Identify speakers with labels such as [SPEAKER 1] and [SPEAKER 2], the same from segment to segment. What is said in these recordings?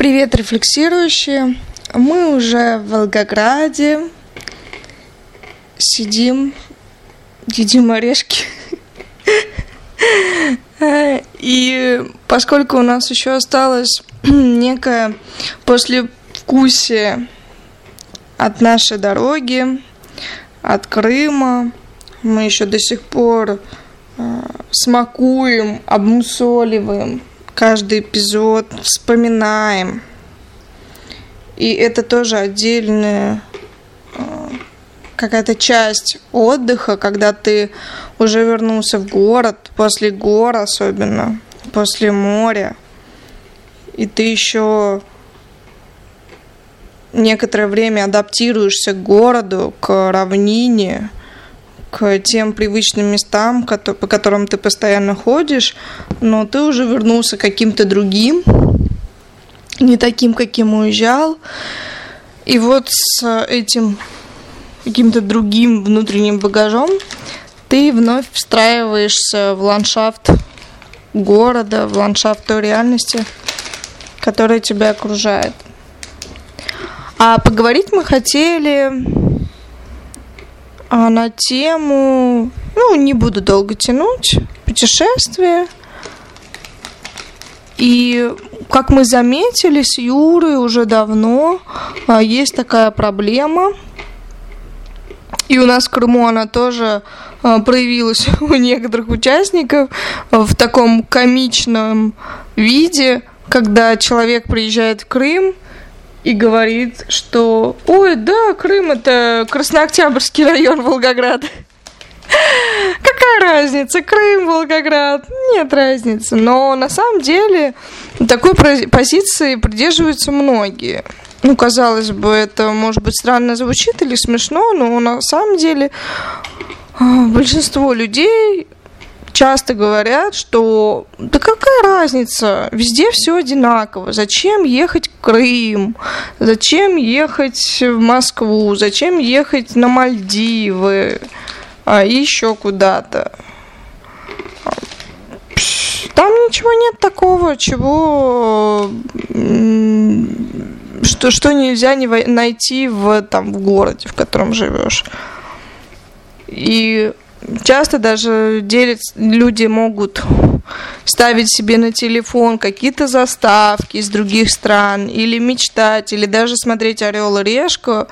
[SPEAKER 1] Привет, рефлексирующие. Мы уже в Волгограде. Сидим, едим орешки. И поскольку у нас еще осталось некое послевкусие от нашей дороги, от Крыма, мы еще до сих пор э, смакуем, обмусоливаем каждый эпизод, вспоминаем. И это тоже отдельная э, какая-то часть отдыха, когда ты уже вернулся в город, после гор особенно, после моря, и ты еще некоторое время адаптируешься к городу, к равнине, к тем привычным местам, по которым ты постоянно ходишь, но ты уже вернулся каким-то другим, не таким, каким уезжал. И вот с этим каким-то другим внутренним багажом ты вновь встраиваешься в ландшафт города, в ландшафт той реальности, которая тебя окружает. А поговорить мы хотели а на тему, ну, не буду долго тянуть, путешествия. И как мы заметили с Юрой уже давно, а, есть такая проблема. И у нас в Крыму она тоже а, проявилась у некоторых участников в таком комичном виде, когда человек приезжает в Крым – и говорит, что ой, да, Крым это Краснооктябрьский район Волгоград. Какая разница, Крым, Волгоград? Нет разницы. Но на самом деле такой позиции придерживаются многие. Ну, казалось бы, это, может быть, странно звучит или смешно, но на самом деле а, большинство людей часто говорят, что да какая разница, везде все одинаково, зачем ехать в Крым, зачем ехать в Москву, зачем ехать на Мальдивы, а еще куда-то. Там ничего нет такого, чего что, что нельзя не найти в, там, в городе, в котором живешь. И часто даже делят, люди могут ставить себе на телефон какие-то заставки из других стран, или мечтать, или даже смотреть Орел и Решку,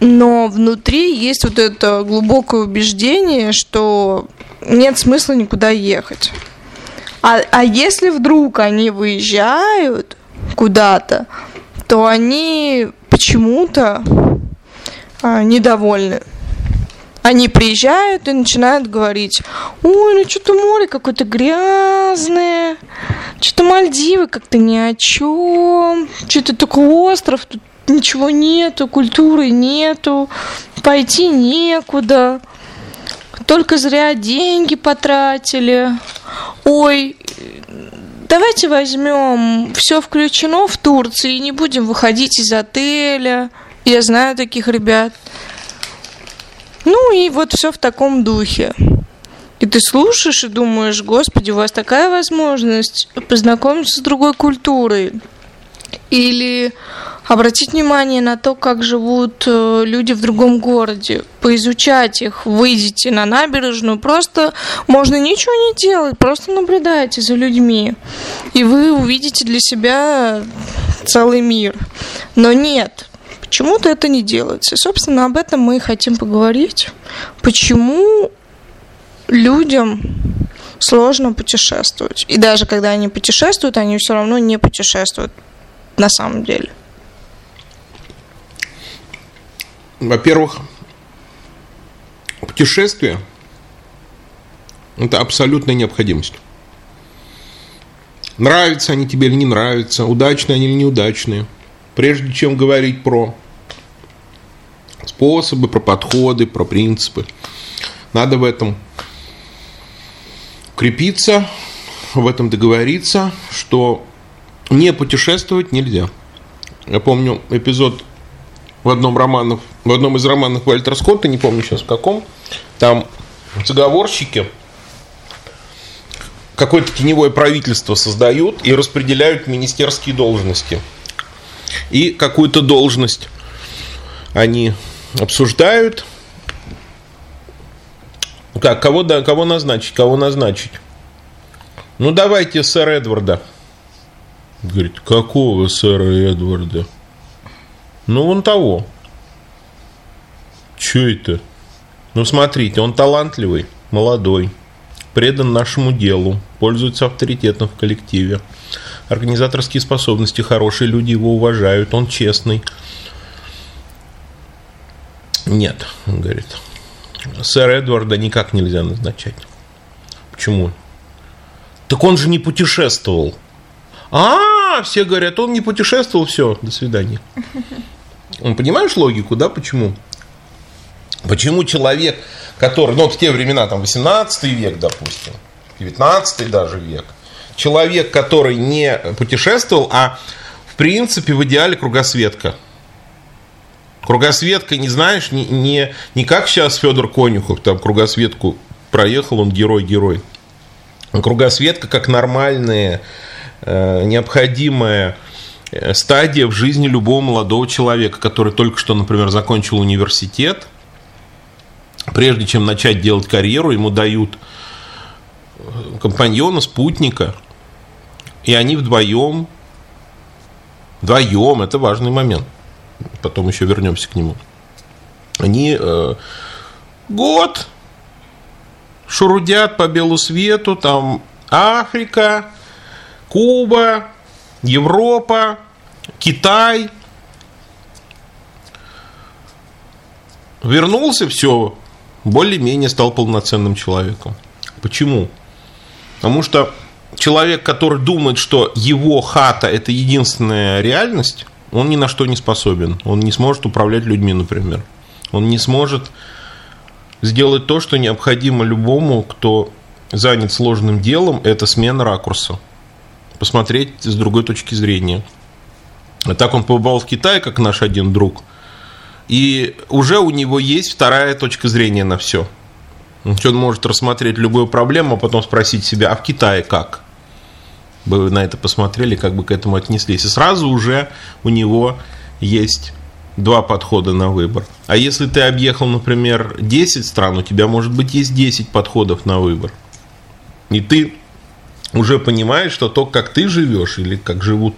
[SPEAKER 1] но внутри есть вот это глубокое убеждение, что нет смысла никуда ехать. А, а если вдруг они выезжают куда-то, то они почему-то а, недовольны они приезжают и начинают говорить, ой, ну что-то море какое-то грязное, что-то Мальдивы как-то ни о чем, что-то только остров, тут ничего нету, культуры нету, пойти некуда, только зря деньги потратили. Ой, давайте возьмем все включено в Турции и не будем выходить из отеля. Я знаю таких ребят. Ну и вот все в таком духе. И ты слушаешь и думаешь, господи, у вас такая возможность познакомиться с другой культурой. Или обратить внимание на то, как живут э, люди в другом городе, поизучать их, выйдите на набережную, просто можно ничего не делать, просто наблюдайте за людьми, и вы увидите для себя целый мир. Но нет, Почему-то это не делается. И, собственно, об этом мы и хотим поговорить. Почему людям сложно путешествовать. И даже когда они путешествуют, они все равно не путешествуют на самом деле.
[SPEAKER 2] Во-первых, путешествие – это абсолютная необходимость. Нравятся они тебе или не нравятся, удачные они или неудачные – прежде чем говорить про способы, про подходы, про принципы. Надо в этом крепиться, в этом договориться, что не путешествовать нельзя. Я помню эпизод в одном, романов, в одном из романов Вальтера Скотта, не помню сейчас в каком, там заговорщики какое-то теневое правительство создают и распределяют министерские должности. И какую-то должность они обсуждают. Как, кого, да, кого назначить, кого назначить? Ну, давайте сэра Эдварда. Говорит, какого сэра Эдварда? Ну, вон того. Че это? Ну, смотрите, он талантливый, молодой, предан нашему делу, пользуется авторитетом в коллективе. Организаторские способности хорошие, люди его уважают, он честный. Нет, он говорит, сэра Эдварда никак нельзя назначать. Почему? Так он же не путешествовал. А, все говорят, он не путешествовал, все, до свидания. Он понимаешь логику, да, почему? Почему человек, который, ну вот в те времена, там 18 век, допустим, 19 даже век, человек, который не путешествовал, а в принципе в идеале кругосветка. Кругосветка, не знаешь, не, не, не как сейчас Федор Конюхов, там кругосветку проехал, он герой-герой. Кругосветка как нормальная, э, необходимая э, стадия в жизни любого молодого человека, который только что, например, закончил университет – прежде чем начать делать карьеру, ему дают компаньона, спутника, и они вдвоем, вдвоем, это важный момент, потом еще вернемся к нему, они э, год шурудят по белу свету, там Африка, Куба, Европа, Китай. Вернулся, все, более-менее стал полноценным человеком. Почему? Потому что человек, который думает, что его хата – это единственная реальность, он ни на что не способен. Он не сможет управлять людьми, например. Он не сможет сделать то, что необходимо любому, кто занят сложным делом, это смена ракурса. Посмотреть с другой точки зрения. А так он побывал в Китае, как наш один друг – и уже у него есть вторая точка зрения на все. Он может рассмотреть любую проблему, а потом спросить себя, а в Китае как? Бы на это посмотрели, как бы к этому отнеслись. И сразу уже у него есть два подхода на выбор. А если ты объехал, например, 10 стран, у тебя, может быть, есть 10 подходов на выбор. И ты уже понимаешь, что то, как ты живешь или как живут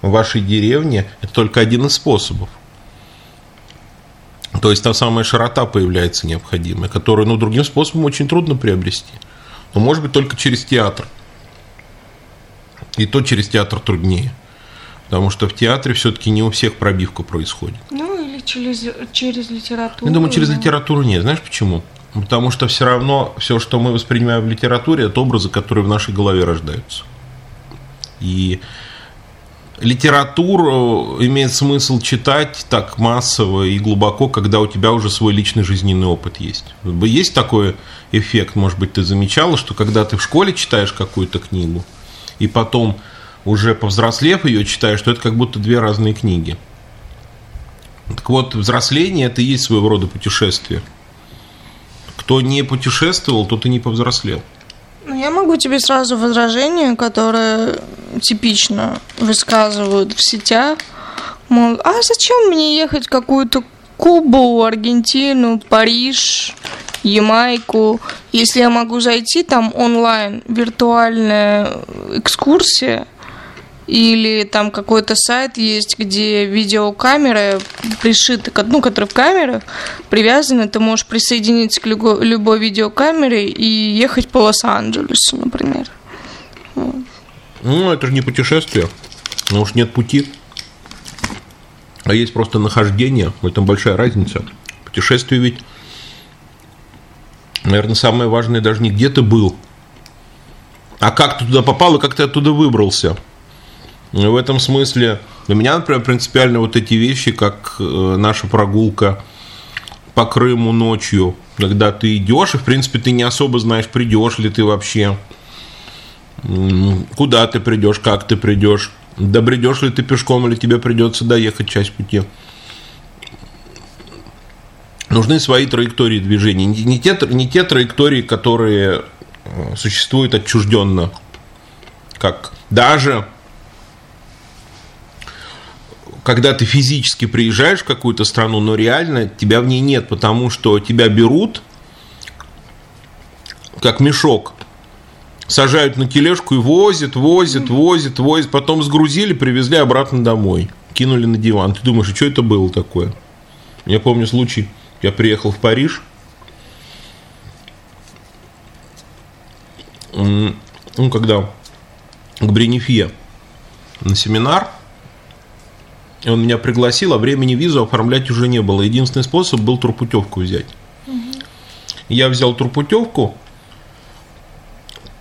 [SPEAKER 2] в вашей деревне, это только один из способов. То есть та самая широта появляется необходимая, которую ну, другим способом очень трудно приобрести. Но может быть только через театр. И то через театр труднее. Потому что в театре все-таки не у всех пробивка происходит.
[SPEAKER 1] Ну, или через, через литературу.
[SPEAKER 2] Я думаю, через литературу нет. Знаешь почему? Потому что все равно все, что мы воспринимаем в литературе, это образы, которые в нашей голове рождаются. И литературу имеет смысл читать так массово и глубоко, когда у тебя уже свой личный жизненный опыт есть. Есть такой эффект, может быть, ты замечала, что когда ты в школе читаешь какую-то книгу, и потом уже повзрослев ее читаешь, что это как будто две разные книги. Так вот, взросление это и есть своего рода путешествие. Кто не путешествовал, тот и не повзрослел.
[SPEAKER 1] Ну, я могу тебе сразу возражение, которое типично высказывают в сетях. Мол, а зачем мне ехать в какую-то Кубу, Аргентину, Париж, Ямайку, если я могу зайти там онлайн, виртуальная экскурсия, или там какой-то сайт есть, где видеокамеры пришиты, ну, которые в камерах привязаны, ты можешь присоединиться к любой, любой видеокамере и ехать по Лос-Анджелесу, например.
[SPEAKER 2] Ну, это же не путешествие. Ну уж нет пути. А есть просто нахождение. В этом большая разница. Путешествие ведь, наверное, самое важное даже не где ты был, а как ты туда попал и как ты оттуда выбрался. И в этом смысле для меня, например, принципиально вот эти вещи, как э, наша прогулка по Крыму ночью, когда ты идешь, и в принципе ты не особо знаешь, придешь ли ты вообще, куда ты придешь, как ты придешь, добредешь ли ты пешком, или тебе придется доехать часть пути. Нужны свои траектории движения. Не те, не те траектории, которые э, существует отчужденно. Как даже когда ты физически приезжаешь в какую-то страну, но реально тебя в ней нет, потому что тебя берут как мешок, сажают на тележку и возят, возят, возят, возят, потом сгрузили, привезли обратно домой, кинули на диван. Ты думаешь, что это было такое? Я помню случай, я приехал в Париж, ну, когда к Бренефье на семинар, и он меня пригласил, а времени визу оформлять уже не было. Единственный способ был турпутевку взять. Угу. Я взял турпутевку,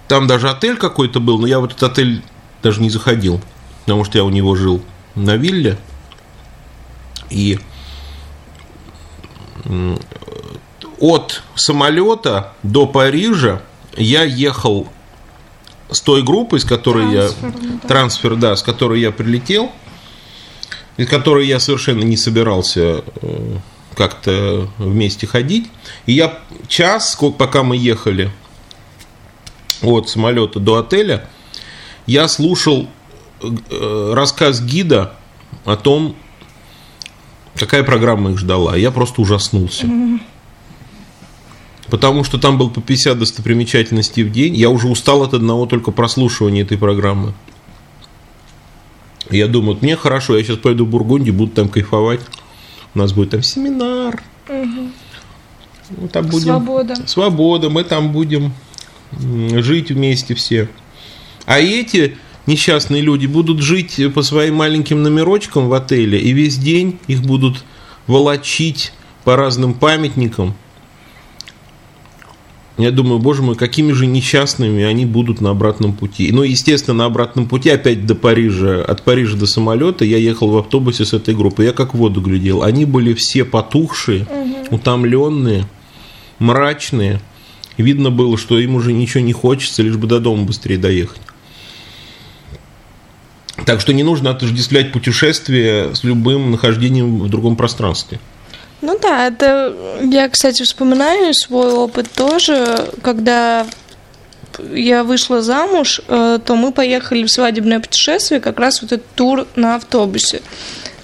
[SPEAKER 2] там даже отель какой-то был, но я в этот отель даже не заходил, потому что я у него жил на вилле. И от самолета до Парижа я ехал с той группой, с которой трансфер, я да. трансфер, да, с которой я прилетел, из которой я совершенно не собирался э, как-то вместе ходить. И я час, пока мы ехали от самолета до отеля, я слушал э, рассказ гида о том, какая программа их ждала. Я просто ужаснулся. Потому что там был по 50 достопримечательностей в день. Я уже устал от одного только прослушивания этой программы. Я думаю, вот мне хорошо, я сейчас пойду в Бургундию, буду там кайфовать. У нас будет там семинар. Угу. Мы там будем... Свобода. Свобода, мы там будем жить вместе все. А эти несчастные люди будут жить по своим маленьким номерочкам в отеле, и весь день их будут волочить по разным памятникам. Я думаю, боже мой, какими же несчастными они будут на обратном пути. Ну, естественно, на обратном пути опять до Парижа, от Парижа до самолета я ехал в автобусе с этой группой. Я как в воду глядел. Они были все потухшие, угу. утомленные, мрачные. Видно было, что им уже ничего не хочется, лишь бы до дома быстрее доехать. Так что не нужно отождествлять путешествие с любым нахождением в другом пространстве.
[SPEAKER 1] Ну да, это я, кстати, вспоминаю свой опыт тоже, когда я вышла замуж, э, то мы поехали в свадебное путешествие, как раз вот этот тур на автобусе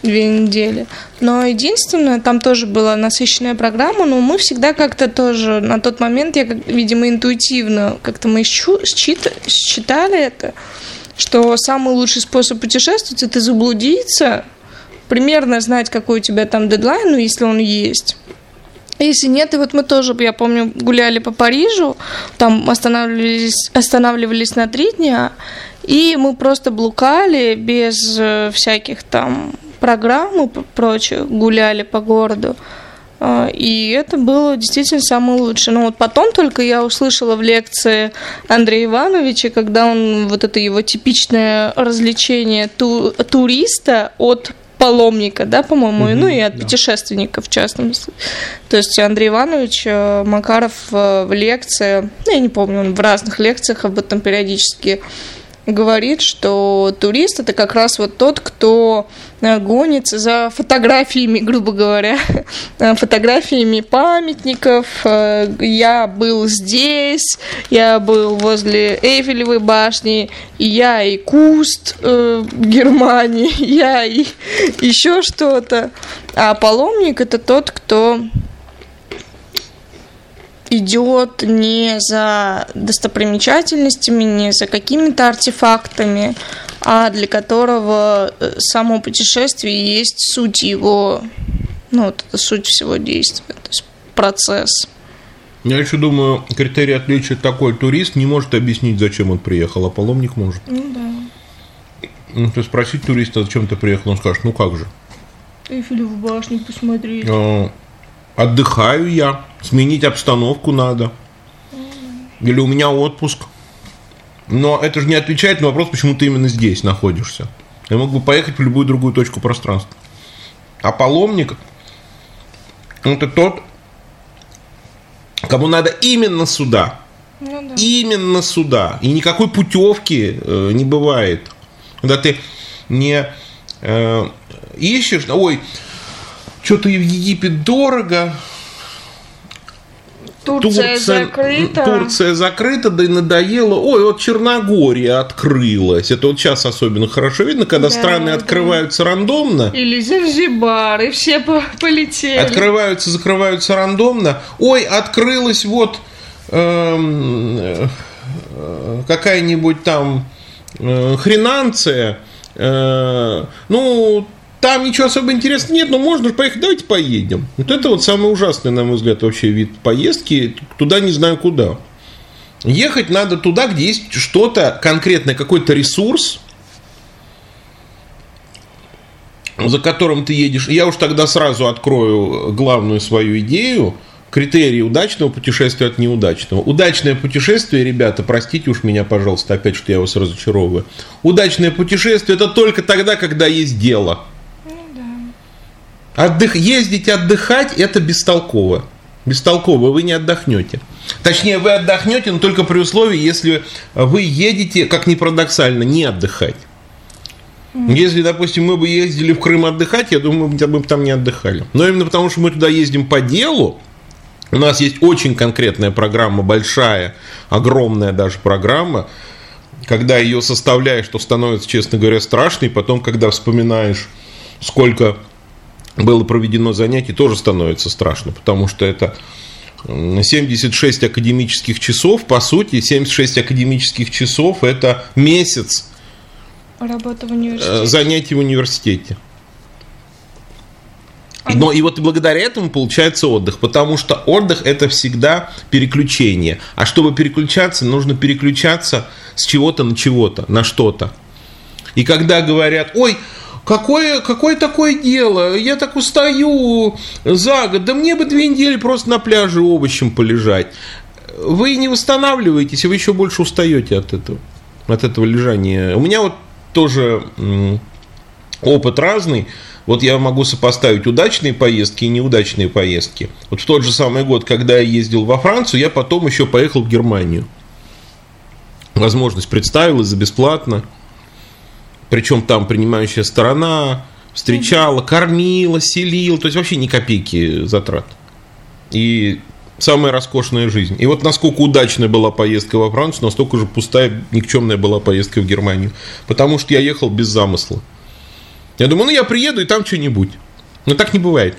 [SPEAKER 1] две недели. Но единственное, там тоже была насыщенная программа, но мы всегда как-то тоже на тот момент, я, видимо, интуитивно, как-то мы считали это, что самый лучший способ путешествовать – это заблудиться, примерно знать, какой у тебя там дедлайн, ну, если он есть. Если нет, и вот мы тоже, я помню, гуляли по Парижу, там останавливались, останавливались на три дня, и мы просто блукали без э, всяких там программ и прочих, гуляли по городу. А, и это было действительно самое лучшее. Но вот потом только я услышала в лекции Андрея Ивановича, когда он вот это его типичное развлечение ту, туриста от паломника, да, по-моему, угу, ну и от да. путешественника в частности. То есть Андрей Иванович э, Макаров э, в лекции, ну, я не помню, он в разных лекциях об этом периодически говорит, что турист это как раз вот тот, кто э, гонится за фотографиями, грубо говоря, э, фотографиями памятников. Э, я был здесь, я был возле Эйфелевой башни, я и Куст э, Германии, я и еще что-то. А паломник это тот, кто идет не за достопримечательностями, не за какими-то артефактами, а для которого э, само путешествие есть суть его, ну, вот это суть всего действия, то есть процесс.
[SPEAKER 2] Я еще думаю, критерий отличия такой турист не может объяснить, зачем он приехал, а паломник может.
[SPEAKER 1] Ну да.
[SPEAKER 2] Ну, то спросить туриста, зачем ты приехал, он скажет, ну как же.
[SPEAKER 1] Эйфелеву башню посмотреть.
[SPEAKER 2] А, отдыхаю я, сменить обстановку надо. Или у меня отпуск. Но это же не отвечает на вопрос, почему ты именно здесь находишься. Я мог бы поехать в любую другую точку пространства. А паломник – это тот, кому надо именно сюда. Ну, да. Именно сюда. И никакой путевки э, не бывает. Когда ты не э, ищешь, ой, что-то в Египет дорого,
[SPEAKER 1] Турция, Турция закрыта.
[SPEAKER 2] Турция закрыта, да и надоело. Ой, вот Черногория открылась. Это вот сейчас особенно хорошо видно, когда да, страны да. открываются рандомно.
[SPEAKER 1] Или Занзибар, и все полетели.
[SPEAKER 2] Открываются, закрываются рандомно. Ой, открылась вот эм, э, какая-нибудь там э, хренанция. Э, ну, там ничего особо интересного нет, но можно поехать, давайте поедем. Вот это вот самый ужасный, на мой взгляд, вообще вид поездки. Туда не знаю куда. Ехать надо туда, где есть что-то конкретное, какой-то ресурс, за которым ты едешь. Я уж тогда сразу открою главную свою идею. Критерии удачного путешествия от неудачного. Удачное путешествие, ребята, простите уж меня, пожалуйста, опять, что я вас разочаровываю. Удачное путешествие это только тогда, когда есть дело. Отдых, ездить отдыхать – это бестолково. Бестолково, вы не отдохнете. Точнее, вы отдохнете, но только при условии, если вы едете, как ни парадоксально, не отдыхать. Если, допустим, мы бы ездили в Крым отдыхать, я думаю, мы бы там не отдыхали. Но именно потому, что мы туда ездим по делу, у нас есть очень конкретная программа, большая, огромная даже программа, когда ее составляешь, то становится, честно говоря, страшно, и потом, когда вспоминаешь, сколько было проведено занятий, тоже становится страшно, потому что это 76 академических часов, по сути, 76 академических часов – это месяц
[SPEAKER 1] Работа в университете.
[SPEAKER 2] занятий в университете. Но и вот благодаря этому получается отдых, потому что отдых это всегда переключение. А чтобы переключаться, нужно переключаться с чего-то на чего-то, на что-то. И когда говорят, ой, Какое, какое такое дело? Я так устаю за год. Да мне бы две недели просто на пляже овощем полежать. Вы не восстанавливаетесь, и вы еще больше устаете от этого, от этого лежания. У меня вот тоже опыт разный. Вот я могу сопоставить удачные поездки и неудачные поездки. Вот в тот же самый год, когда я ездил во Францию, я потом еще поехал в Германию. Возможность представилась за бесплатно. Причем там принимающая сторона встречала, кормила, селила, то есть вообще ни копейки затрат. И самая роскошная жизнь. И вот насколько удачная была поездка во Францию, настолько же пустая, никчемная была поездка в Германию. Потому что я ехал без замысла. Я думаю, ну я приеду и там что-нибудь. Но так не бывает.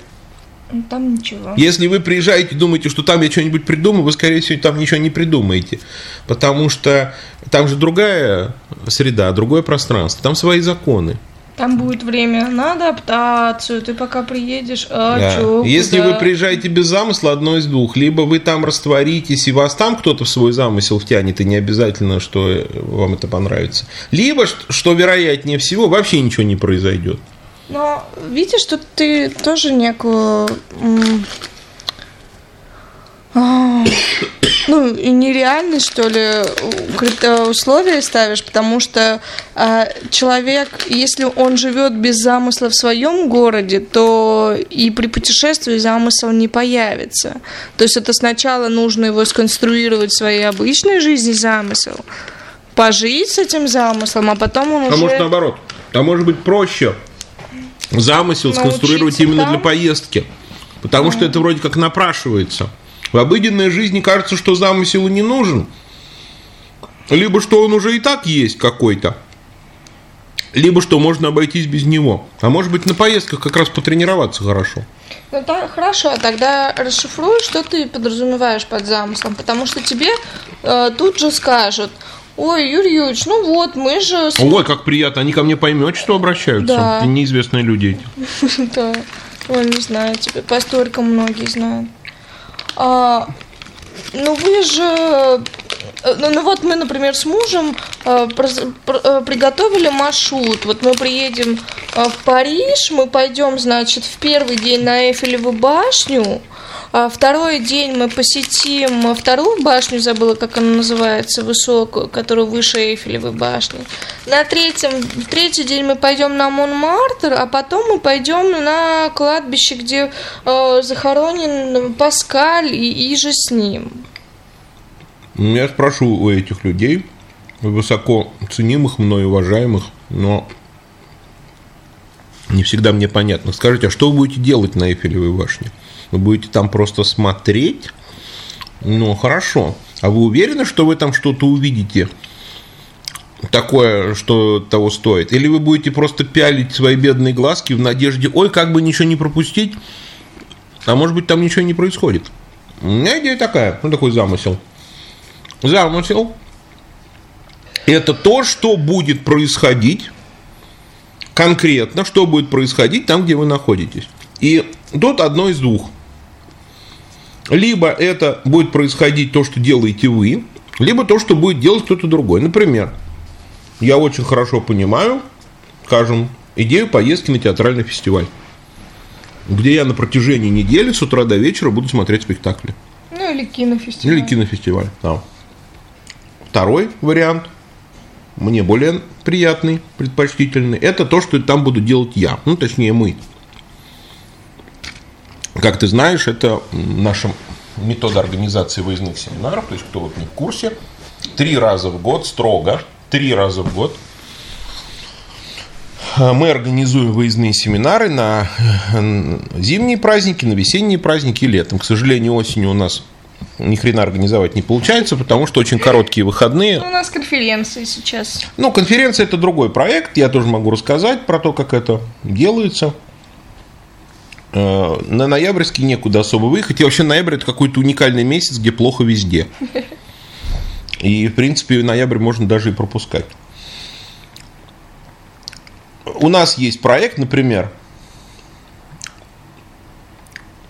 [SPEAKER 1] Ну, там ничего.
[SPEAKER 2] Если вы приезжаете и думаете, что там я что-нибудь придумаю, вы, скорее всего, там ничего не придумаете. Потому что там же другая среда, другое пространство, там свои законы.
[SPEAKER 1] Там будет время на адаптацию, ты пока приедешь, а да. чё,
[SPEAKER 2] Если куда? вы приезжаете без замысла, одно из двух. Либо вы там растворитесь, и вас там кто-то в свой замысел втянет, и не обязательно, что вам это понравится. Либо, что вероятнее всего, вообще ничего не произойдет.
[SPEAKER 1] Но видишь, что ты тоже некую а, ну, нереальные, что ли, условия ставишь, потому что э, человек, если он живет без замысла в своем городе, то и при путешествии замысел не появится. То есть это сначала нужно его сконструировать в своей обычной жизни замысел, пожить с этим замыслом, а потом он
[SPEAKER 2] а
[SPEAKER 1] уже...
[SPEAKER 2] А может наоборот, а может быть проще замысел сконструировать именно там? для поездки. Потому что это вроде как напрашивается. В обыденной жизни кажется, что замысел не нужен. Либо что он уже и так есть какой-то. Либо что можно обойтись без него. А может быть на поездках как раз потренироваться хорошо.
[SPEAKER 1] Ну так, хорошо, тогда расшифруй, что ты подразумеваешь под замыслом, потому что тебе э, тут же скажут, Ой, Юрий Юрьевич, ну вот, мы же...
[SPEAKER 2] Ой, как приятно, они ко мне поймет, что обращаются. Да. Неизвестные люди
[SPEAKER 1] эти. Да, ой, не знаю, тебе по историкам многие знают. А, ну вы же... Э, ну, ну вот мы, например, с мужем э, э, приготовили маршрут. Вот мы приедем э, в Париж, мы пойдем, значит, в первый день на Эйфелеву башню, второй день мы посетим вторую башню, забыла, как она называется, высокую, которая выше Эйфелевой башни. На третьем, в третий день мы пойдем на Монмартр, а потом мы пойдем на кладбище, где э, захоронен Паскаль и, и же с ним.
[SPEAKER 2] Я спрошу у этих людей, высоко ценимых, мной уважаемых, но не всегда мне понятно. Скажите, а что вы будете делать на Эйфелевой башне? Вы будете там просто смотреть Ну, хорошо. А вы уверены, что вы там что-то увидите? такое, что того стоит? Или вы будете просто пялить свои бедные глазки в надежде, ой, как бы ничего не пропустить, а может быть там ничего не происходит? У меня идея такая, ну такой замысел. Замысел – это то, что будет происходить конкретно, что будет происходить там, где вы находитесь. И тут одно из двух. Либо это будет происходить то, что делаете вы, либо то, что будет делать кто-то другой. Например, я очень хорошо понимаю, скажем, идею поездки на театральный фестиваль, где я на протяжении недели с утра до вечера буду смотреть спектакли.
[SPEAKER 1] Ну или кинофестиваль.
[SPEAKER 2] Или кинофестиваль, да. Второй вариант, мне более приятный, предпочтительный, это то, что там буду делать я, ну точнее мы. Как ты знаешь, это наша метода организации выездных семинаров, то есть кто вот не в курсе, три раза в год строго три раза в год. Мы организуем выездные семинары на э, зимние праздники, на весенние праздники и летом. К сожалению, осенью у нас ни хрена организовать не получается, потому что очень короткие выходные.
[SPEAKER 1] Ну, у нас конференции сейчас.
[SPEAKER 2] Ну, конференция это другой проект. Я тоже могу рассказать про то, как это делается. Э, на ноябрьский некуда особо выехать. И вообще ноябрь это какой-то уникальный месяц, где плохо везде. И, в принципе, ноябрь можно даже и пропускать. У нас есть проект, например,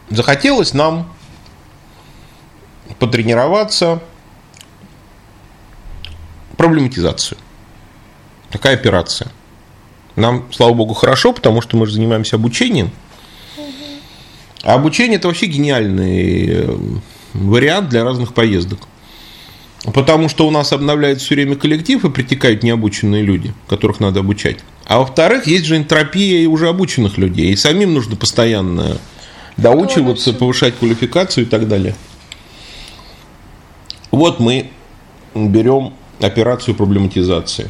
[SPEAKER 2] захотелось нам потренироваться проблематизацию. Такая операция. Нам, слава богу, хорошо, потому что мы же занимаемся обучением. А обучение это вообще гениальный э, вариант для разных поездок. Потому что у нас обновляется все время коллектив и притекают необученные люди, которых надо обучать. А во-вторых, есть же энтропия и уже обученных людей. И самим нужно постоянно доучиваться, повышать квалификацию и так далее. Вот мы берем операцию проблематизации.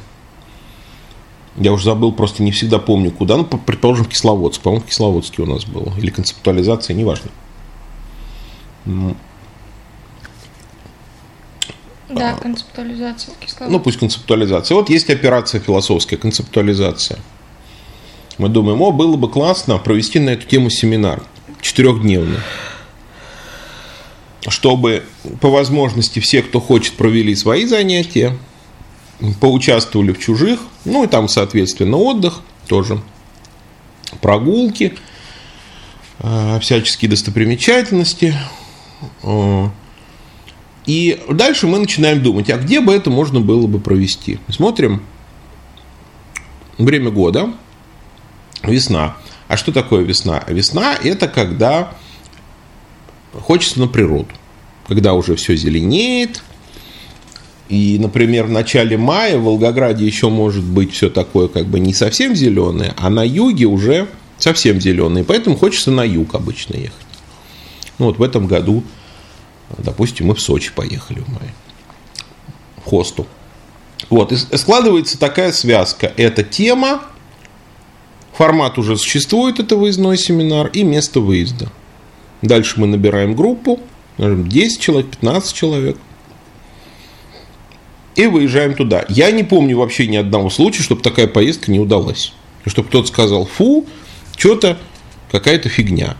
[SPEAKER 2] Я уже забыл, просто не всегда помню, куда. Ну, предположим, в Кисловодск. По-моему, в Кисловодске у нас было. Или концептуализация, неважно.
[SPEAKER 1] Да, концептуализация кислорода.
[SPEAKER 2] Ну, пусть концептуализация. Вот есть операция философская, концептуализация. Мы думаем, о, было бы классно провести на эту тему семинар четырехдневный. Чтобы по возможности все, кто хочет, провели свои занятия, поучаствовали в чужих, ну и там, соответственно, отдых тоже, прогулки, э, всяческие достопримечательности, э, и дальше мы начинаем думать, а где бы это можно было бы провести? Смотрим время года, весна. А что такое весна? Весна – это когда хочется на природу. Когда уже все зеленеет, и, например, в начале мая в Волгограде еще может быть все такое как бы не совсем зеленое, а на юге уже совсем зеленое. Поэтому хочется на юг обычно ехать. Ну, вот в этом году Допустим, мы в Сочи поехали в мае. В хосту. Вот, и складывается такая связка. Это тема, формат уже существует, это выездной семинар, и место выезда. Дальше мы набираем группу, 10 человек, 15 человек. И выезжаем туда. Я не помню вообще ни одного случая, чтобы такая поездка не удалась. Чтобы кто-то сказал, фу, что-то какая-то фигня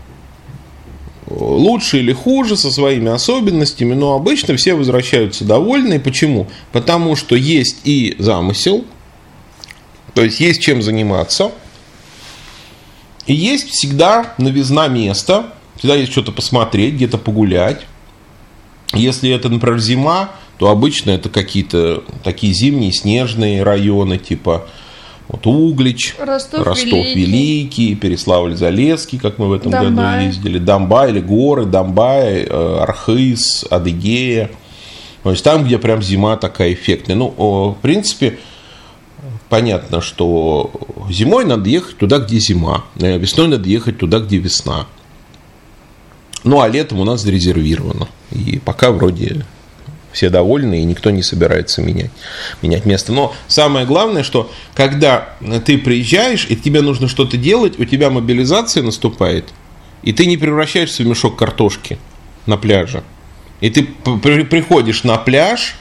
[SPEAKER 2] лучше или хуже, со своими особенностями, но обычно все возвращаются довольны. Почему? Потому что есть и замысел, то есть есть чем заниматься, и есть всегда новизна места, всегда есть что-то посмотреть, где-то погулять. Если это, например, зима, то обычно это какие-то такие зимние снежные районы, типа вот Углич,
[SPEAKER 1] Ростов,
[SPEAKER 2] Ростов
[SPEAKER 1] Великий,
[SPEAKER 2] Великий Переславль-Залесский, как мы в этом
[SPEAKER 1] Домбай.
[SPEAKER 2] году ездили, Домбай или горы, Домбай, э, Архыз, Адыгея. То есть там, где прям зима такая эффектная. Ну, в принципе, понятно, что зимой надо ехать туда, где зима, э, весной надо ехать туда, где весна. Ну, а летом у нас зарезервировано. И пока вроде все довольны, и никто не собирается менять, менять место. Но самое главное, что когда ты приезжаешь, и тебе нужно что-то делать, у тебя мобилизация наступает, и ты не превращаешься в мешок картошки на пляже. И ты приходишь на пляж,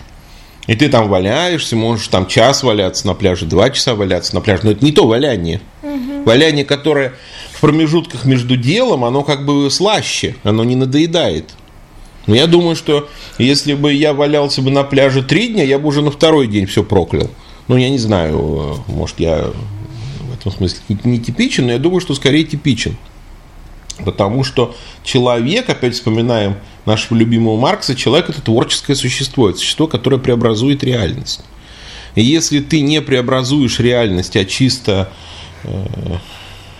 [SPEAKER 2] и ты там валяешься, можешь там час валяться на пляже, два часа валяться на пляже. Но это не то валяние. Угу. Валяние, которое в промежутках между делом, оно как бы слаще, оно не надоедает. Но я думаю, что если бы я валялся бы на пляже три дня, я бы уже на второй день все проклял. Ну, я не знаю, может, я в этом смысле не типичен, но я думаю, что скорее типичен. Потому что человек, опять вспоминаем нашего любимого Маркса, человек это творческое существо, это существо, которое преобразует реальность. И если ты не преобразуешь реальность, а чисто э,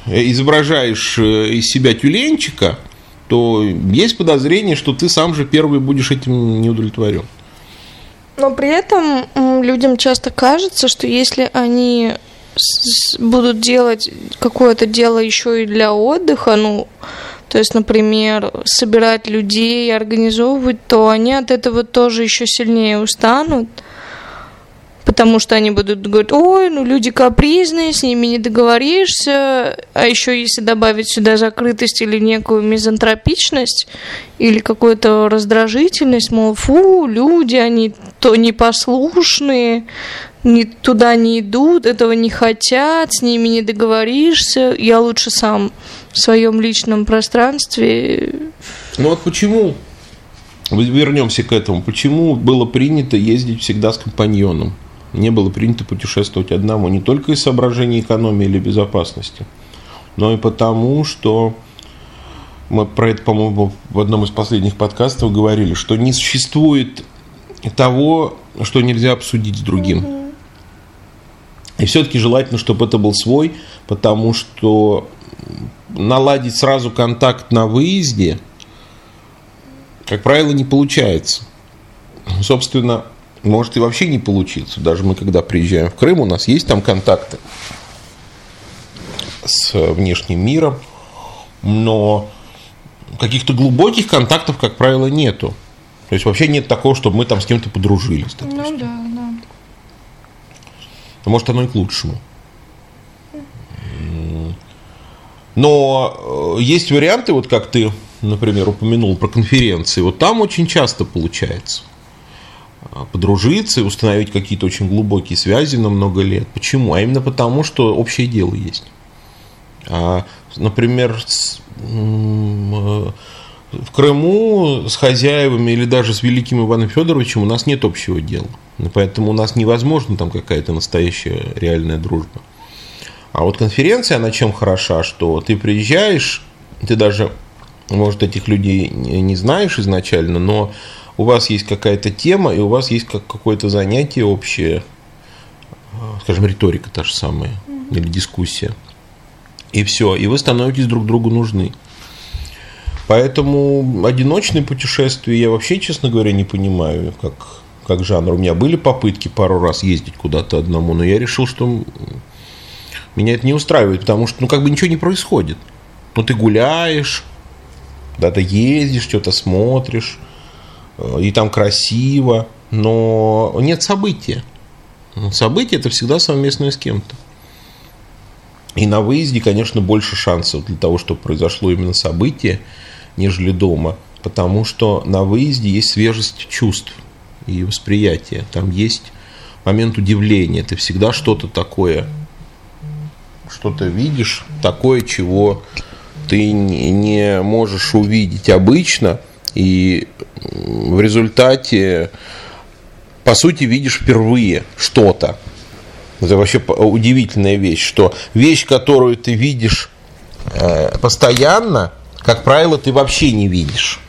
[SPEAKER 2] изображаешь э, из себя тюленчика, то есть подозрение, что ты сам же первый будешь этим не удовлетворен.
[SPEAKER 1] Но при этом людям часто кажется, что если они будут делать какое-то дело еще и для отдыха, ну, то есть, например, собирать людей, организовывать, то они от этого тоже еще сильнее устанут потому что они будут говорить, ой, ну люди капризные, с ними не договоришься, а еще если добавить сюда закрытость или некую мизантропичность, или какую-то раздражительность, мол, фу, люди, они то непослушные, ни туда не идут, этого не хотят, с ними не договоришься, я лучше сам в своем личном пространстве.
[SPEAKER 2] Ну вот почему, вернемся к этому, почему было принято ездить всегда с компаньоном? Не было принято путешествовать одному не только из соображений экономии или безопасности, но и потому, что мы про это, по-моему, в одном из последних подкастов говорили, что не существует того, что нельзя обсудить с другим. И все-таки желательно, чтобы это был свой, потому что наладить сразу контакт на выезде, как правило, не получается. Собственно, может и вообще не получиться. Даже мы, когда приезжаем в Крым, у нас есть там контакты с внешним миром, но каких-то глубоких контактов, как правило, нету. То есть вообще нет такого, чтобы мы там с кем-то подружились.
[SPEAKER 1] Допустим. Ну да, да.
[SPEAKER 2] Может, оно и к лучшему. Но э, есть варианты, вот как ты, например, упомянул про конференции. Вот там очень часто получается. А, подружиться и установить какие-то очень глубокие связи на много лет. Почему? А именно потому, что общее дело есть. А, например, э, в Крыму с хозяевами или даже с великим Иваном Федоровичем у нас нет общего дела. Поэтому у нас невозможно там какая-то настоящая реальная дружба. А вот конференция, она чем хороша, что ты приезжаешь, ты даже, может, этих людей не знаешь изначально, но у вас есть какая-то тема, и у вас есть как какое-то занятие общее, скажем, риторика та же самая, или дискуссия. И все, и вы становитесь друг другу нужны. Поэтому одиночные путешествия я вообще, честно говоря, не понимаю, как, как жанр. У меня были попытки пару раз ездить куда-то одному, но я решил, что меня это не устраивает, потому что ну как бы ничего не происходит. Ну ты гуляешь, куда-то ездишь, что-то смотришь, и там красиво, но нет события. Событие это всегда совместное с кем-то. И на выезде, конечно, больше шансов для того, чтобы произошло именно событие, нежели дома. Потому что на выезде есть свежесть чувств и восприятия. Там есть момент удивления. Ты всегда что-то такое, что-то видишь, такое, чего ты не можешь увидеть обычно. И в результате, по сути, видишь впервые что-то. Это вообще удивительная вещь, что вещь, которую ты видишь э, постоянно, как правило, ты вообще не видишь.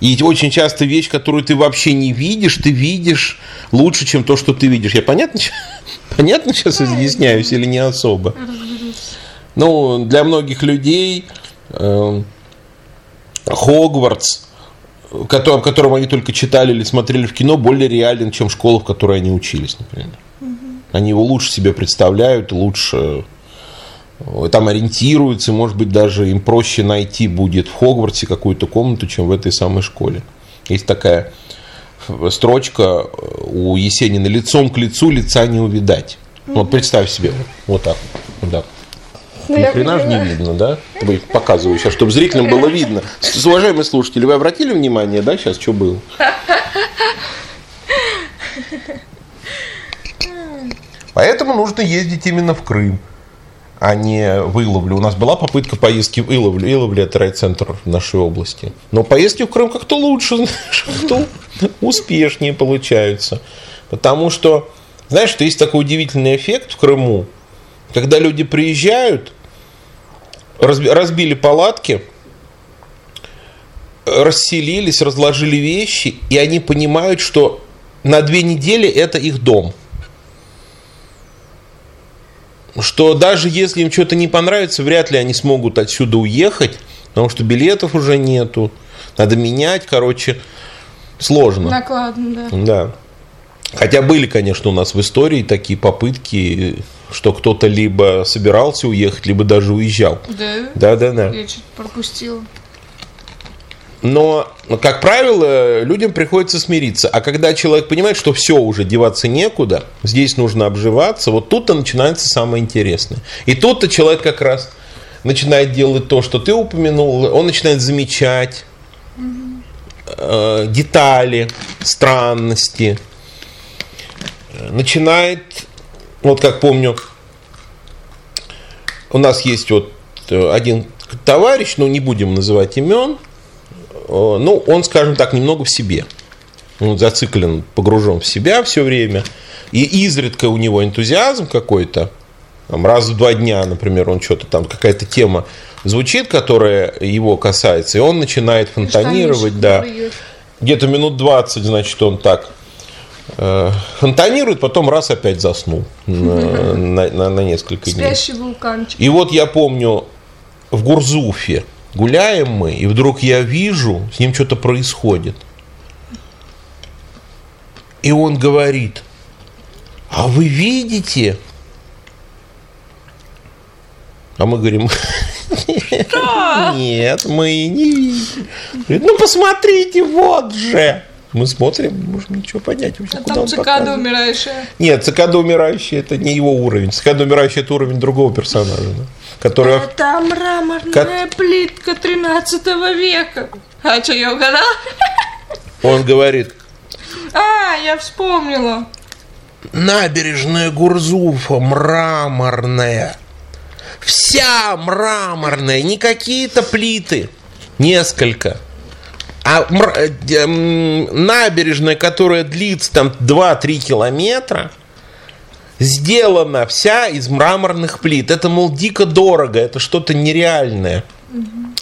[SPEAKER 2] И очень часто вещь, которую ты вообще не видишь, ты видишь лучше, чем то, что ты видишь. Я понятно, понятно сейчас изъясняюсь или не особо? Ну, для многих людей э, Хогвартс котором, котором они только читали или смотрели в кино, более реален, чем школа, в которой они учились, например. Угу. Они его лучше себе представляют, лучше э, там ориентируются, может быть, даже им проще найти будет в Хогвартсе какую-то комнату, чем в этой самой школе. Есть такая строчка у Есенина «Лицом к лицу лица не увидать». Вот представь себе, вот так, вот так.
[SPEAKER 1] Ну,
[SPEAKER 2] Ни хрена же не видно, да? Вы показываю сейчас, чтобы зрителям было видно. С- Уважаемые слушатели, вы обратили внимание, да, сейчас что было? Поэтому нужно ездить именно в Крым, а не в Иловлю. У нас была попытка поездки в Иловлю. Иловля – это райцентр нашей области. Но поездки в Крым как-то лучше, знаешь, как-то успешнее получаются. Потому что, знаешь, что есть такой удивительный эффект в Крыму, когда люди приезжают, разби- разбили палатки, расселились, разложили вещи, и они понимают, что на две недели это их дом. Что даже если им что-то не понравится, вряд ли они смогут отсюда уехать, потому что билетов уже нету, надо менять, короче, сложно.
[SPEAKER 1] Накладно, да.
[SPEAKER 2] Да. Хотя были, конечно, у нас в истории такие попытки, что кто-то либо собирался уехать, либо даже уезжал.
[SPEAKER 1] Да?
[SPEAKER 2] Да, да, да.
[SPEAKER 1] Я что-то пропустила.
[SPEAKER 2] Но, как правило, людям приходится смириться. А когда человек понимает, что все уже деваться некуда, здесь нужно обживаться, вот тут-то начинается самое интересное. И тут-то человек как раз начинает делать то, что ты упомянул, он начинает замечать э, детали, странности, начинает, вот как помню, у нас есть вот э, один товарищ, ну не будем называть имен, э, ну он, скажем так, немного в себе. Он зациклен, погружен в себя все время. И изредка у него энтузиазм какой-то, там, раз в два дня, например, он что-то там, какая-то тема звучит, которая его касается, и он начинает фонтанировать, да. Где-то минут 20, значит, он так фонтанирует, потом раз опять заснул на, на- на- на несколько дней.
[SPEAKER 1] Спящий вулканчик.
[SPEAKER 2] И вот я помню, в Гурзуфе гуляем мы, и вдруг я вижу, с ним что-то происходит. И он говорит, а вы видите? А мы говорим, нет, мы не видим. Говорит, ну посмотрите, вот же. Мы смотрим, не можем ничего понять вообще,
[SPEAKER 1] А
[SPEAKER 2] куда
[SPEAKER 1] там
[SPEAKER 2] он
[SPEAKER 1] цикада
[SPEAKER 2] показывает.
[SPEAKER 1] умирающая.
[SPEAKER 2] Нет, цикада умирающая это не его уровень. Цикада умирающая это уровень другого персонажа, да, который
[SPEAKER 1] Это мраморная
[SPEAKER 2] Как-
[SPEAKER 1] плитка 13 века. А что, я угадала?
[SPEAKER 2] он говорит,
[SPEAKER 1] А, я вспомнила.
[SPEAKER 2] набережная Гурзуфа мраморная. Вся мраморная, не какие-то плиты, несколько. А э, набережная, которая длится там 2-3 километра, сделана вся из мраморных плит. Это, мол, дико дорого, это что-то нереальное.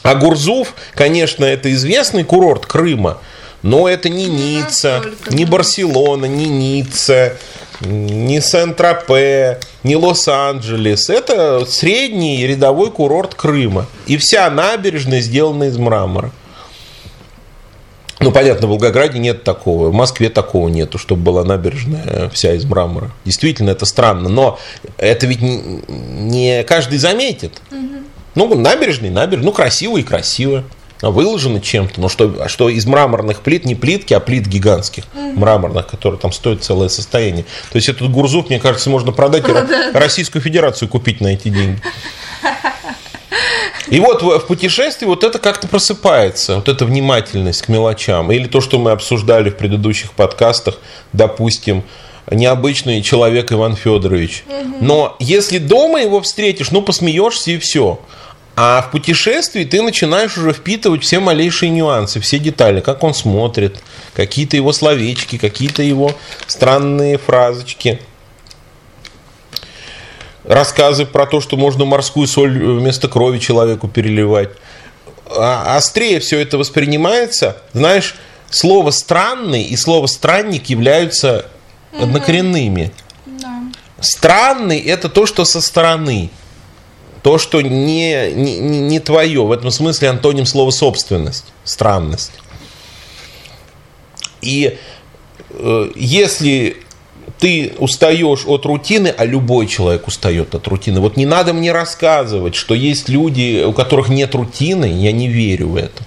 [SPEAKER 2] А Гурзуф, конечно, это известный курорт Крыма, но это не Ницца, не. Барселона, не Ницца, не Сент-Тропе, не Лос-Анджелес. Это средний рядовой курорт Крыма. И вся набережная сделана из мрамора. Ну, понятно, в Волгограде нет такого, в Москве такого нету, чтобы была набережная вся из мрамора. Действительно, это странно, но это ведь не- каждый заметит. Ну, набережный, набережный, ну, красиво и красиво. А выложено чем-то, но что, а что из мраморных плит, не плитки, а плит гигантских мраморных, которые там стоят целое состояние. То есть этот Гурзуф, мне кажется, можно продать и Ро- Российскую Федерацию купить на эти деньги. И вот в путешествии вот это как-то просыпается, вот эта внимательность к мелочам. Или то, что мы обсуждали в предыдущих подкастах, допустим, необычный человек Иван Федорович. Но если дома его встретишь, ну посмеешься и все. А в путешествии ты начинаешь уже впитывать все малейшие нюансы, все детали, как он смотрит, какие-то его словечки, какие-то его странные фразочки рассказы про то, что можно морскую соль вместо крови человеку переливать. А острее все это воспринимается. Знаешь, слово странный и слово странник являются однокоренными.
[SPEAKER 1] Да.
[SPEAKER 2] Странный это то, что со стороны. То, что не, не, не не твое. В этом смысле антоним слова собственность. Странность. И э, если ты устаешь от рутины, а любой человек устает от рутины. Вот не надо мне рассказывать, что есть люди, у которых нет рутины, я не верю в это.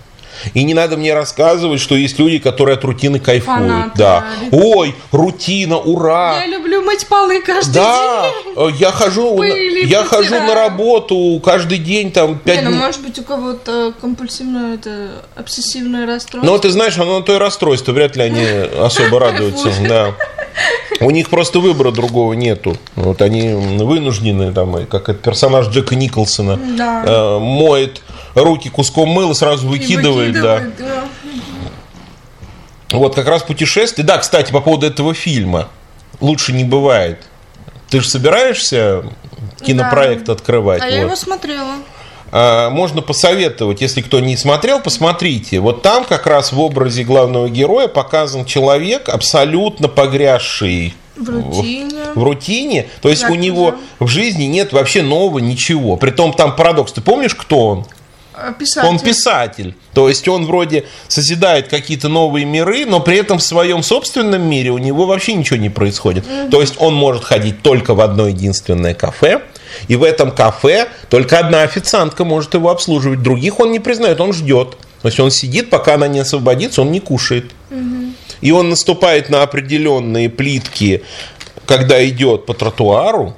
[SPEAKER 2] И не надо мне рассказывать, что есть люди, которые от рутины кайфуют.
[SPEAKER 1] Фанаты,
[SPEAKER 2] да. Ой, рутина, ура!
[SPEAKER 1] Я люблю мыть полы каждый
[SPEAKER 2] Да,
[SPEAKER 1] день.
[SPEAKER 2] э, я хожу,
[SPEAKER 1] Пыли
[SPEAKER 2] я хожу на работу каждый день там пять
[SPEAKER 1] Не, ну, может быть, у кого-то компульсивное, это обсессивное расстройство.
[SPEAKER 2] Ну, ты знаешь, оно на то и расстройство, вряд ли они особо радуются. Да. У них просто выбора другого нету. Вот они вынуждены, там, как этот персонаж Джека Николсона,
[SPEAKER 1] Да.
[SPEAKER 2] э, моет руки куском мыла, сразу
[SPEAKER 1] И
[SPEAKER 2] выкидывает, да.
[SPEAKER 1] выкидывает, да.
[SPEAKER 2] Вот как раз путешествие. Да, кстати, по поводу этого фильма. Лучше не бывает. Ты же собираешься кинопроект открывать?
[SPEAKER 1] А я
[SPEAKER 2] Вот.
[SPEAKER 1] его смотрела.
[SPEAKER 2] А, можно посоветовать, если кто не смотрел, посмотрите. Вот там как раз в образе главного героя показан человек, абсолютно погрязший
[SPEAKER 1] В рутине.
[SPEAKER 2] в рутине. То есть
[SPEAKER 1] Да,
[SPEAKER 2] у него в жизни нет вообще нового ничего. Притом там парадокс. Ты помнишь, кто он?
[SPEAKER 1] А, Писатель.
[SPEAKER 2] Он писатель. То есть он вроде созидает какие-то новые миры, но при этом в своем собственном мире у него вообще ничего не происходит. То есть он может ходить только в одно единственное кафе, и в этом кафе только одна официантка может его обслуживать. Других он не признает, он ждет. То есть он сидит, пока она не освободится, он не кушает. И он наступает на определенные плитки, когда идет по тротуару.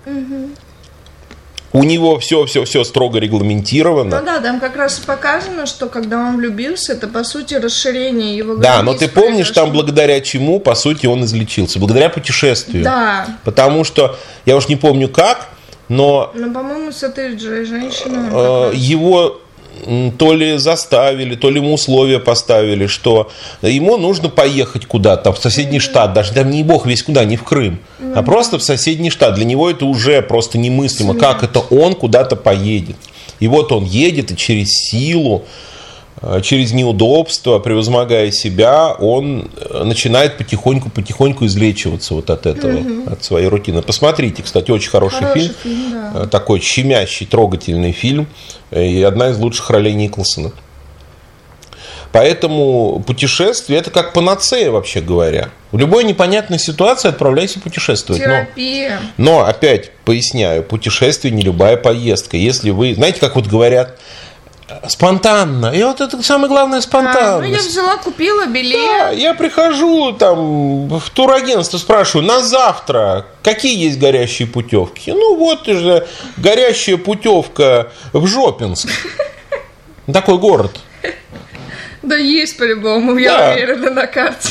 [SPEAKER 2] У него все, все, все строго регламентировано.
[SPEAKER 1] Ну да, там как раз и показано, что когда он влюбился, это по сути расширение его
[SPEAKER 2] Да, но ты помнишь, там благодаря чему, по сути, он излечился? Благодаря путешествию.
[SPEAKER 1] Да.
[SPEAKER 2] Потому что, я уж не помню как, но
[SPEAKER 1] Ну, по-моему, с этой же женщиной.
[SPEAKER 2] э, его то ли заставили, то ли ему условия поставили, что ему нужно поехать куда-то, в соседний штат, даже там не бог весь куда, не в Крым, а просто в соседний штат. Для него это уже просто немыслимо, как это он куда-то поедет. И вот он едет, и через силу, через неудобства, превозмогая себя, он э, начинает потихоньку-потихоньку излечиваться вот от этого, от своей рутины. Посмотрите, кстати, очень хороший,
[SPEAKER 1] Хороший
[SPEAKER 2] фильм.
[SPEAKER 1] фильм, да.
[SPEAKER 2] Э, Такой щемящий, трогательный фильм. э, И одна из лучших ролей Николсона. Поэтому путешествие это как панацея, вообще говоря. В любой непонятной ситуации отправляйся путешествовать. Но-
[SPEAKER 1] Терапия.
[SPEAKER 2] но, опять поясняю, путешествие не любая поездка. Если вы, знаете, как вот говорят, спонтанно. И вот это самое главное
[SPEAKER 1] А, ну, я взяла, купила
[SPEAKER 2] Да,
[SPEAKER 1] билет.
[SPEAKER 2] я прихожу там в турагентство, спрашиваю, на завтра какие есть горящие путевки? Ну вот же горящая путевка в Жопинск. Такой город.
[SPEAKER 1] Да, есть по-любому, я
[SPEAKER 2] Да.
[SPEAKER 1] уверена на карте.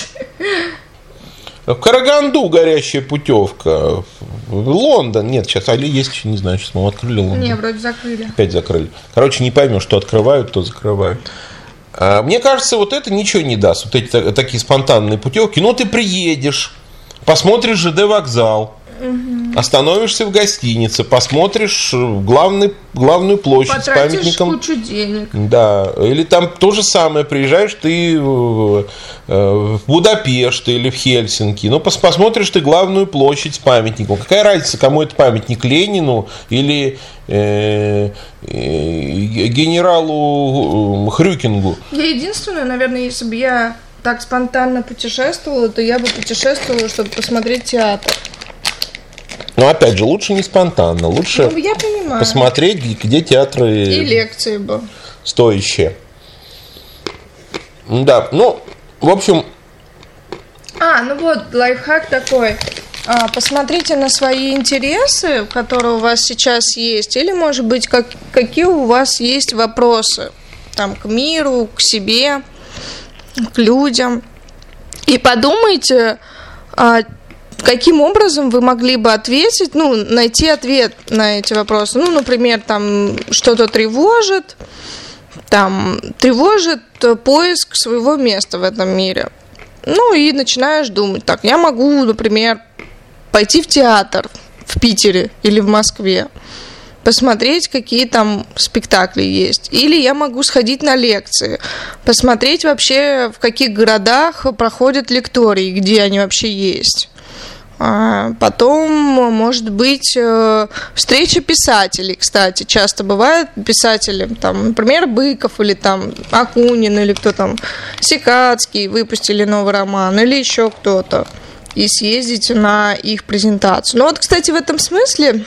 [SPEAKER 2] В Караганду горящая путевка. Лондон. Нет, сейчас, али есть, не знаю, сейчас мы открыли Лондон.
[SPEAKER 1] Не, вроде закрыли.
[SPEAKER 2] Опять закрыли. Короче, не поймешь, что открывают, то закрывают. А, Мне кажется, вот это ничего не даст. Вот эти та- такие спонтанные путевки. Ну, ты приедешь, посмотришь ЖД вокзал, остановишься в гостинице, посмотришь э, главный, главную площадь с
[SPEAKER 1] Потратишь
[SPEAKER 2] памятником.
[SPEAKER 1] кучу денег.
[SPEAKER 2] Да, или там то же самое, приезжаешь ты в, э, в Будапешт или в Хельсинки, ну пос- посмотришь ты главную площадь с памятником. Какая разница, кому это памятник, Ленину или э, э, генералу э, Хрюкингу?
[SPEAKER 1] Я единственное, наверное, если бы я так спонтанно путешествовала, то я бы путешествовала, чтобы посмотреть театр.
[SPEAKER 2] Но опять же, лучше не спонтанно, лучше
[SPEAKER 1] Ну, я понимаю.
[SPEAKER 2] посмотреть, где, театры
[SPEAKER 1] И лекции бы.
[SPEAKER 2] стоящие. Да, ну, в общем,
[SPEAKER 1] А, ну вот, лайфхак такой. А, посмотрите на свои интересы, которые у вас сейчас есть, или, может быть, как, какие у вас есть вопросы там, к миру, к себе, к людям. И подумайте, а, каким образом вы могли бы ответить, ну, найти ответ на эти вопросы. Ну, например, там что-то тревожит, там тревожит э, поиск своего места в этом мире. Ну и начинаешь думать, так, я могу, например, пойти в театр в Питере или в Москве, посмотреть, какие там спектакли есть. Или я могу сходить на лекции, посмотреть вообще, в каких городах проходят лектории, где они вообще есть. А, Потом, может быть, э, встреча писателей, кстати, часто бывает писатели, там, например, Быков или там Акунин или кто там, Секацкий выпустили новый роман или еще кто-то и съездить на их презентацию. Ну вот, кстати, в этом смысле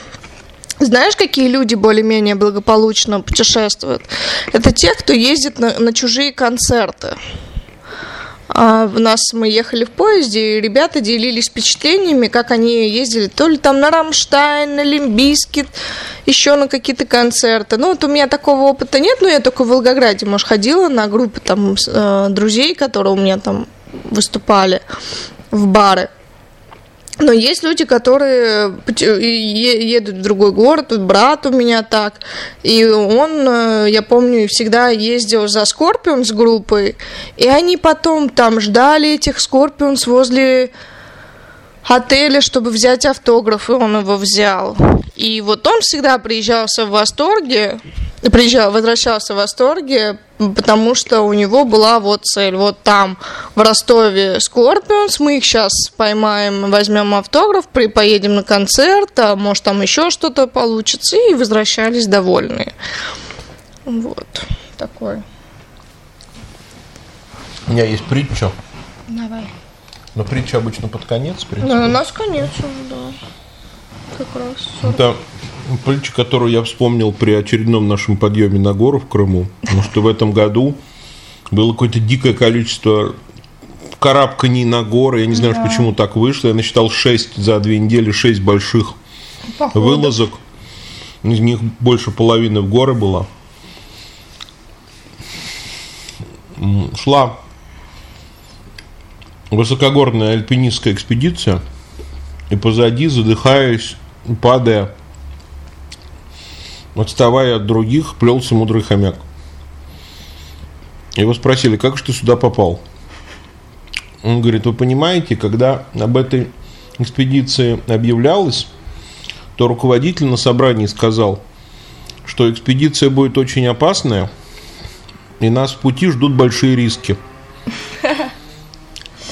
[SPEAKER 1] Знаешь, какие люди более-менее благополучно путешествуют? Это те, кто ездит на, на чужие концерты. А у нас мы ехали в поезде, и ребята делились впечатлениями, как они ездили то ли там на Рамштайн, на Limp Bizkit, еще на какие-то концерты. Ну, вот у меня такого опыта нет, но я только в Волгограде, может, ходила на группы там э, друзей, которые у меня там выступали в бары. Но есть люди, которые едут в другой город, брат у меня так, и он, э, я помню, всегда ездил за Скорпионс группой, и они потом там ждали этих Скорпионс возле отеля, чтобы взять автограф, и он его взял. И вот он всегда приезжался в восторге, приезжал, возвращался в восторге, потому что у него была вот цель. Вот там, в Ростове, Скорпионс, мы их сейчас поймаем, возьмем автограф, при, поедем на концерт, а может там еще что-то получится, и возвращались довольные. Вот, такой.
[SPEAKER 2] У меня есть притча.
[SPEAKER 1] Давай.
[SPEAKER 2] Но притча обычно под конец.
[SPEAKER 1] Ну, у нас конец уже, да. Как раз.
[SPEAKER 2] Это притча, которую я вспомнил при очередном нашем подъеме на гору в Крыму. Потому что в этом году было какое-то дикое количество карабканий на горы. Я не знаю, да. почему так вышло. Я насчитал 6 за две недели, 6 больших Походу. вылазок. Из них больше половины в горы было. Шла высокогорная альпинистская экспедиция, и позади, задыхаясь, падая, отставая от других, плелся мудрый хомяк. Его спросили, как же ты сюда попал? Он говорит, вы понимаете, когда об этой экспедиции объявлялось, то руководитель на собрании сказал, что экспедиция будет очень опасная, и нас в пути ждут большие риски.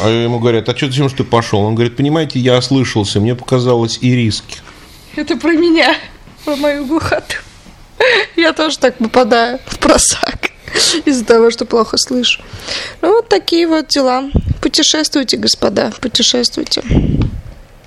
[SPEAKER 2] А ему говорят, а что зачем что ты пошел? Он говорит, понимаете, я ослышался, мне показалось и риски.
[SPEAKER 1] Это про меня, про мою глухоту. Я тоже так попадаю в просак из-за того, что плохо слышу. Ну, вот такие вот дела. Путешествуйте, господа, путешествуйте.